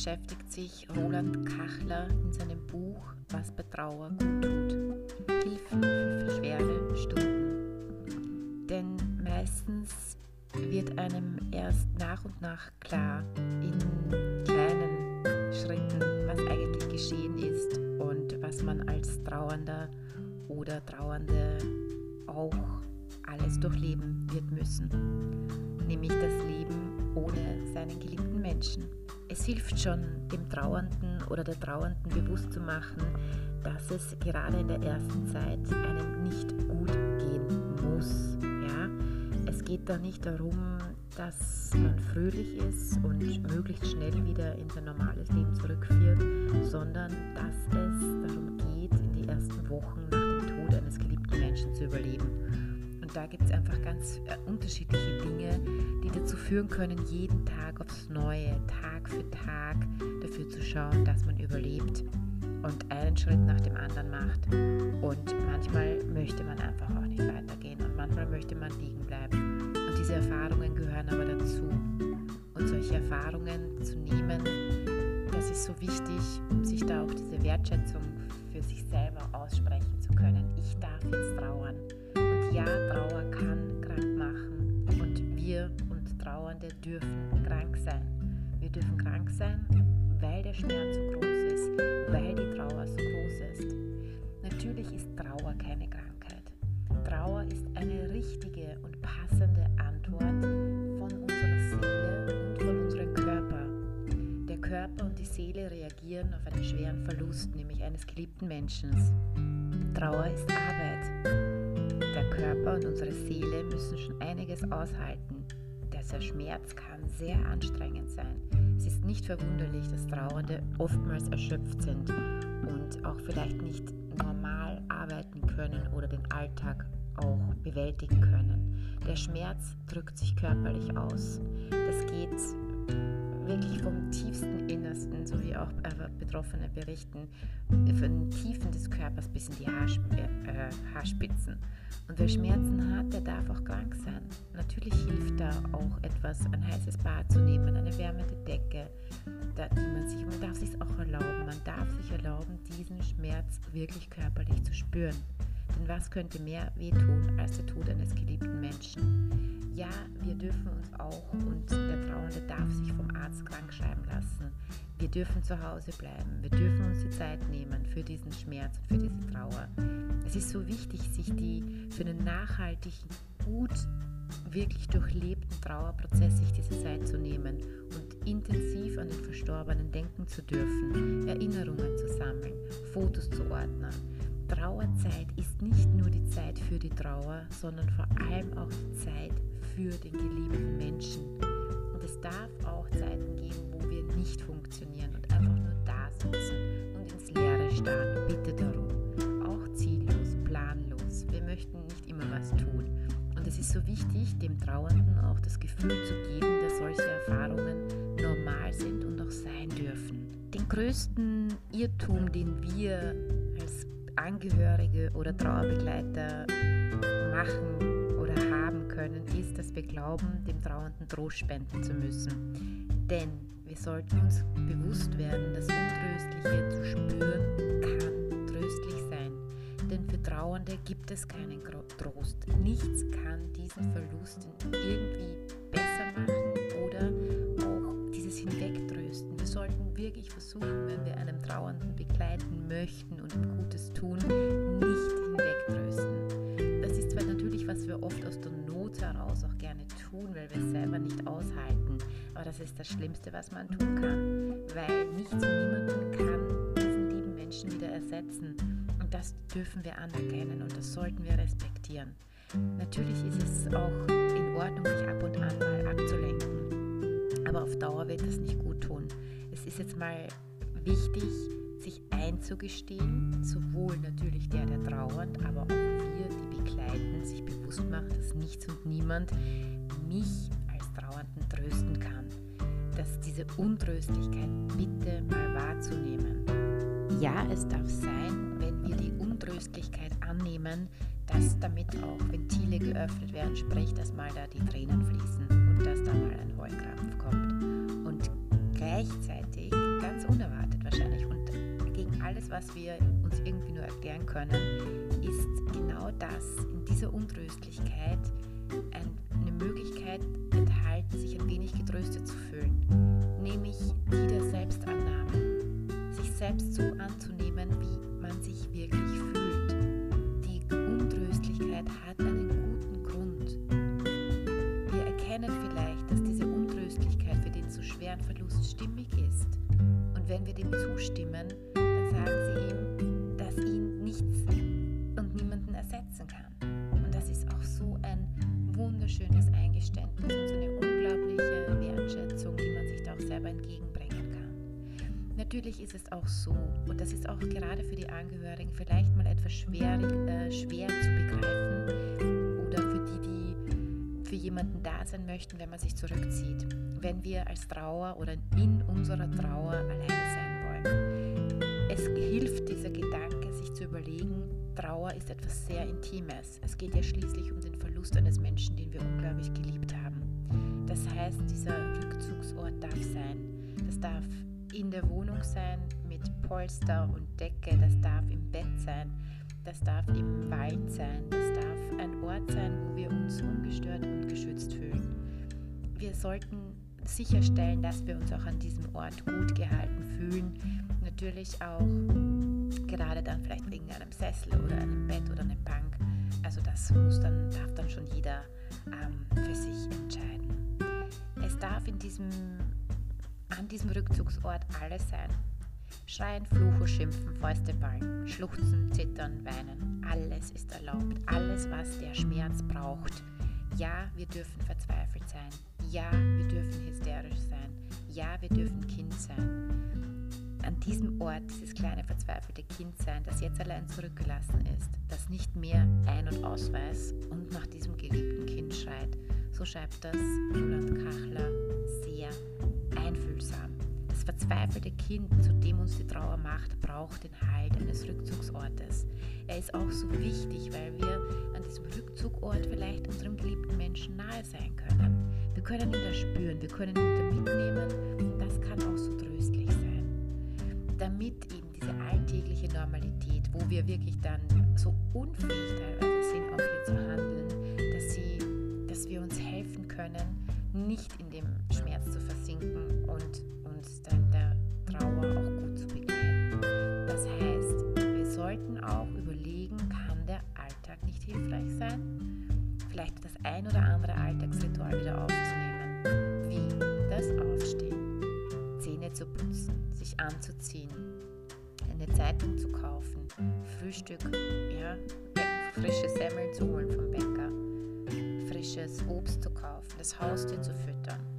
beschäftigt sich Roland Kachler in seinem Buch Was bei Trauer gut tut. Hilfen für schwere Stunden. Denn meistens wird einem erst nach und nach klar in kleinen Schritten, was eigentlich geschehen ist und was man als Trauernder oder Trauernde auch alles durchleben wird müssen, nämlich das Leben ohne seinen geliebten Menschen. Es hilft schon, dem Trauernden oder der Trauernden bewusst zu machen, dass es gerade in der ersten Zeit einem nicht gut gehen muss. Ja? Es geht da nicht darum, dass man fröhlich ist und möglichst schnell wieder in sein normales Leben zurückführt, sondern dass es darum geht, in die ersten Wochen nach dem Tod eines geliebten Menschen zu überleben. Und da gibt es einfach ganz äh, unterschiedliche Dinge, die dazu führen können, jeden Tag aufs Neue, Tag für Tag dafür zu schauen, dass man überlebt und einen Schritt nach dem anderen macht. Und manchmal möchte man einfach auch nicht weitergehen und manchmal möchte man liegen bleiben. Und diese Erfahrungen gehören aber dazu. Und solche Erfahrungen zu nehmen, das ist so wichtig, um sich da auch diese Wertschätzung für sich selber aussprechen zu können. Ich darf jetzt trauern. Ja, Trauer kann krank machen. Und wir und Trauernde dürfen krank sein. Wir dürfen krank sein, weil der Schmerz so groß ist, weil die Trauer so groß ist. Natürlich ist Trauer keine Krankheit. Trauer ist eine richtige und passende Antwort von unserer Seele und von unserem Körper. Der Körper und die Seele reagieren auf einen schweren Verlust, nämlich eines geliebten Menschen. Trauer ist Arbeit. Körper und unsere Seele müssen schon einiges aushalten. Der Schmerz kann sehr anstrengend sein. Es ist nicht verwunderlich, dass Trauernde oftmals erschöpft sind und auch vielleicht nicht normal arbeiten können oder den Alltag auch bewältigen können. Der Schmerz drückt sich körperlich aus. Das geht wirklich vom tiefsten Innersten, so wie auch äh, Betroffene berichten, von den Tiefen des Körpers bis in die äh, Haarspitzen. Und wer Schmerzen hat, der darf auch krank sein. Natürlich hilft da auch etwas, ein heißes Bad zu nehmen, eine wärmende Decke, da, die man sich, man darf sich auch erlauben, man darf sich erlauben, diesen Schmerz wirklich körperlich zu spüren. Denn was könnte mehr wehtun als der Tod eines geliebten Menschen? Ja, wir dürfen uns auch und der Trauernde darf sich vom Arzt krank schreiben lassen. Wir dürfen zu Hause bleiben. Wir dürfen uns die Zeit nehmen für diesen Schmerz und für diese Trauer. Es ist so wichtig, sich die für einen nachhaltigen, gut, wirklich durchlebten Trauerprozess sich diese Zeit zu nehmen und intensiv an den Verstorbenen denken zu dürfen, Erinnerungen zu sammeln, Fotos zu ordnen Trauerzeit ist nicht nur die Zeit für die Trauer, sondern vor allem auch die Zeit für den geliebten Menschen. Und es darf auch Zeiten geben, wo wir nicht funktionieren und einfach nur da sitzen und ins Leere starren. Bitte darum. Auch ziellos, planlos. Wir möchten nicht immer was tun. Und es ist so wichtig, dem Trauernden auch das Gefühl zu geben, dass solche Erfahrungen normal sind und auch sein dürfen. Den größten Irrtum, den wir als Angehörige oder Trauerbegleiter machen können, ist, dass wir glauben, dem Trauernden Trost spenden zu müssen. Denn wir sollten uns bewusst werden, dass Untröstliche zu spüren kann tröstlich sein. Denn für Trauernde gibt es keinen Trost. Nichts kann diesen Verlust irgendwie besser machen oder auch dieses Hinwegtrösten. Wir sollten wirklich versuchen, wenn wir einem Trauernden begleiten möchten und ihm Gutes tun, nicht hinwegtrösten. Das ist zwar natürlich, was wir oft aus der Not heraus auch gerne tun, weil wir es selber nicht aushalten, aber das ist das Schlimmste, was man tun kann, weil nichts und niemanden kann diesen lieben Menschen wieder ersetzen. Und das dürfen wir anerkennen und das sollten wir respektieren. Natürlich ist es auch in Ordnung, sich ab und an mal abzulenken, aber auf Dauer wird das nicht gut tun. Es ist jetzt mal wichtig, sich einzugestehen, sowohl natürlich der, der nichts und niemand mich als Trauernden trösten kann. Dass diese Untröstlichkeit bitte mal wahrzunehmen. Ja, es darf sein, wenn wir die Untröstlichkeit annehmen, dass damit auch Ventile geöffnet werden, sprich, dass mal da die Tränen fließen und dass da mal ein Heulkrampf kommt. Und gleichzeitig, ganz unerwartet wahrscheinlich und gegen alles, was wir uns irgendwie nur erklären können, ist genau das, in dieser Untröstlichkeit eine Möglichkeit enthalten, sich ein wenig getröstet zu fühlen, nämlich die der Selbstannahme, sich selbst so anzunehmen, wie man sich wirklich fühlt. Die Untröstlichkeit hat einen guten Grund. Wir erkennen vielleicht, dass diese Untröstlichkeit für den so schweren Verlust stimmig ist. Und wenn wir dem zustimmen, Natürlich ist es auch so, und das ist auch gerade für die Angehörigen vielleicht mal etwas schwer, äh, schwer zu begreifen oder für die, die für jemanden da sein möchten, wenn man sich zurückzieht, wenn wir als Trauer oder in unserer Trauer alleine sein wollen. Es hilft dieser Gedanke, sich zu überlegen, Trauer ist etwas sehr Intimes. Es geht ja schließlich um den Verlust eines Menschen, den wir unglaublich geliebt haben. Das heißt, dieser Rückzugsort darf sein. Das darf in der Wohnung sein mit Polster und Decke, das darf im Bett sein, das darf im Wald sein, das darf ein Ort sein, wo wir uns ungestört und geschützt fühlen. Wir sollten sicherstellen, dass wir uns auch an diesem Ort gut gehalten fühlen. Natürlich auch gerade dann vielleicht wegen einem Sessel oder einem Bett oder einer Bank. Also das muss dann, darf dann schon jeder ähm, für sich entscheiden. Es darf in diesem, an diesem Rückzugsort alles sein. Schreien, Fluchen, Schimpfen, Fäuste ballen, Schluchzen, Zittern, Weinen. Alles ist erlaubt. Alles, was der Schmerz braucht. Ja, wir dürfen verzweifelt sein. Ja, wir dürfen hysterisch sein. Ja, wir dürfen Kind sein an diesem Ort dieses kleine verzweifelte Kind sein, das jetzt allein zurückgelassen ist, das nicht mehr ein- und ausweist und nach diesem geliebten Kind schreit. So schreibt das Roland Kachler Kind, zu dem uns die Trauer macht, braucht den Halt eines Rückzugsortes. Er ist auch so wichtig, weil wir an diesem Rückzugort vielleicht unserem geliebten Menschen nahe sein können. Wir können ihn da spüren, wir können ihn da mitnehmen und das kann auch so tröstlich sein damit eben diese alltägliche Normalität, wo wir wirklich dann so unfähig teilweise sind, auch hier zu handeln, dass, sie, dass wir uns helfen können, nicht in dem Schmerz zu versinken und uns dann der Trauer auch gut zu begleiten. Das heißt, wir sollten auch überlegen, kann der Alltag nicht hilfreich sein? Vielleicht das ein oder andere Alltagsritual wieder aufzunehmen, wie das Aufstehen, Zähne zu putzen, sich anzuziehen, eine Zeitung zu kaufen, Frühstück, ja, frische Semmeln zu holen vom Bäcker, frisches Obst zu kaufen, das Haustier zu füttern.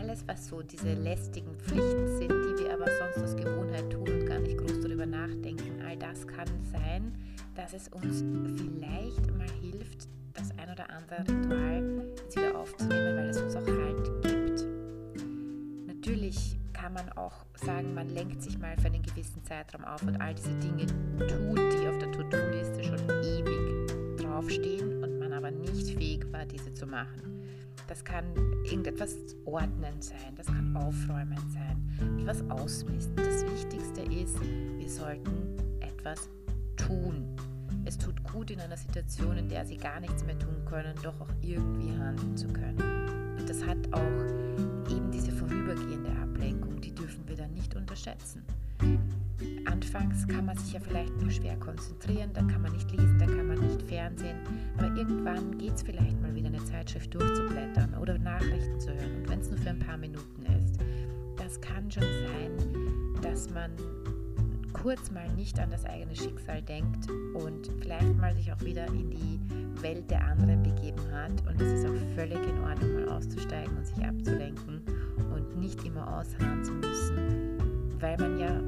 Alles, was so diese lästigen Pflichten sind, die wir aber sonst aus Gewohnheit tun und gar nicht groß darüber nachdenken, all das kann sein, dass es uns vielleicht mal hilft, das ein oder andere Ritual jetzt wieder aufzunehmen, weil es uns auch Halt gibt. Natürlich kann man auch sagen, man lenkt sich mal für einen gewissen Zeitraum auf und all diese Dinge tut, die auf der To-Do-Liste schon ewig draufstehen und man aber nicht fähig war, diese zu machen. Das kann irgendetwas ordnen sein, das kann aufräumen sein, etwas ausmisten. Das Wichtigste ist, wir sollten etwas tun. Es tut gut in einer Situation, in der sie gar nichts mehr tun können, doch auch irgendwie handeln zu können. Und das hat auch eben diese vorübergehende Ablenkung, die dürfen wir dann nicht unterschätzen. Anfangs kann man sich ja vielleicht nur schwer konzentrieren, dann kann man nicht lesen, dann kann man nicht fernsehen, aber irgendwann geht es vielleicht mal wieder eine Zeitschrift durchzublättern oder Nachrichten zu hören und wenn es nur für ein paar Minuten ist. Das kann schon sein, dass man kurz mal nicht an das eigene Schicksal denkt und vielleicht mal sich auch wieder in die Welt der anderen begeben hat. Und es ist auch völlig in Ordnung, mal auszusteigen und sich abzulenken und nicht immer ausharren zu müssen, weil man ja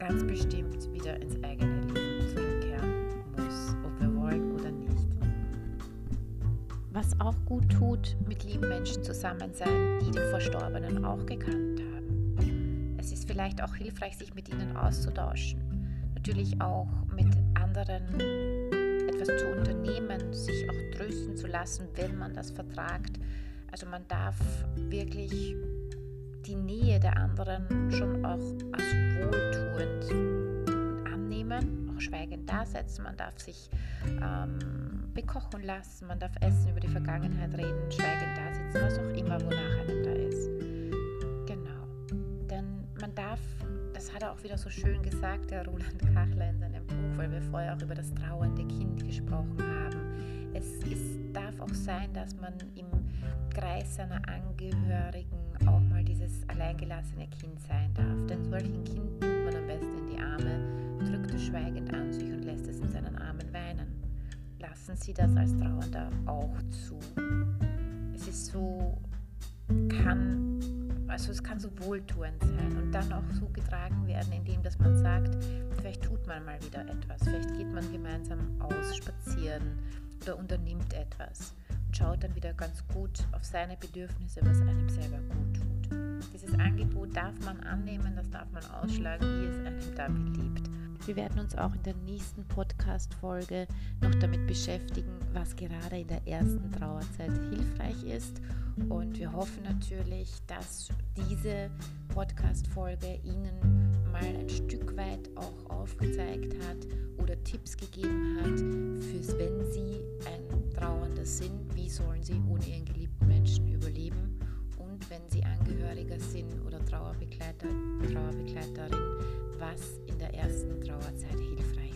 ganz bestimmt wieder ins eigene Leben zurückkehren muss, ob wir wollen oder nicht. Was auch gut tut, mit lieben Menschen zusammen sein, die den Verstorbenen auch gekannt haben. Es ist vielleicht auch hilfreich, sich mit ihnen auszutauschen. Natürlich auch mit anderen etwas zu unternehmen, sich auch trösten zu lassen, wenn man das vertragt. Also man darf wirklich die Nähe der anderen schon auch als wohltuend annehmen, auch schweigend dasetzen. Man darf sich ähm, bekochen lassen, man darf essen, über die Vergangenheit reden, schweigend da sitzen, was auch immer, wonach einem da ist. Genau. Denn man darf, das hat er auch wieder so schön gesagt, der Roland Kachler in seinem Buch, weil wir vorher auch über das trauernde Kind gesprochen haben. Es ist, darf auch sein, dass man im Kreis seiner Angehörigen dieses alleingelassene Kind sein darf. Denn solchen Kind nimmt man am besten in die Arme, drückt es schweigend an sich und lässt es in seinen Armen weinen. Lassen Sie das als Trauernder auch zu. Es ist so, kann, also es kann so wohltuend sein und dann auch so getragen werden, indem dass man sagt, vielleicht tut man mal wieder etwas, vielleicht geht man gemeinsam aus, spazieren oder unternimmt etwas und schaut dann wieder ganz gut auf seine Bedürfnisse, was einem selber gut. Dieses Angebot darf man annehmen, das darf man ausschlagen, wie es einem da beliebt. Wir werden uns auch in der nächsten Podcast-Folge noch damit beschäftigen, was gerade in der ersten Trauerzeit hilfreich ist. Und wir hoffen natürlich, dass diese Podcast-Folge Ihnen mal ein Stück weit auch aufgezeigt hat oder Tipps gegeben hat, fürs wenn Sie ein Trauernder sind, wie sollen Sie ohne Ihren geliebten Menschen überleben wenn Sie Angehöriger sind oder Trauerbegleiter, Trauerbegleiterin, was in der ersten Trauerzeit hilfreich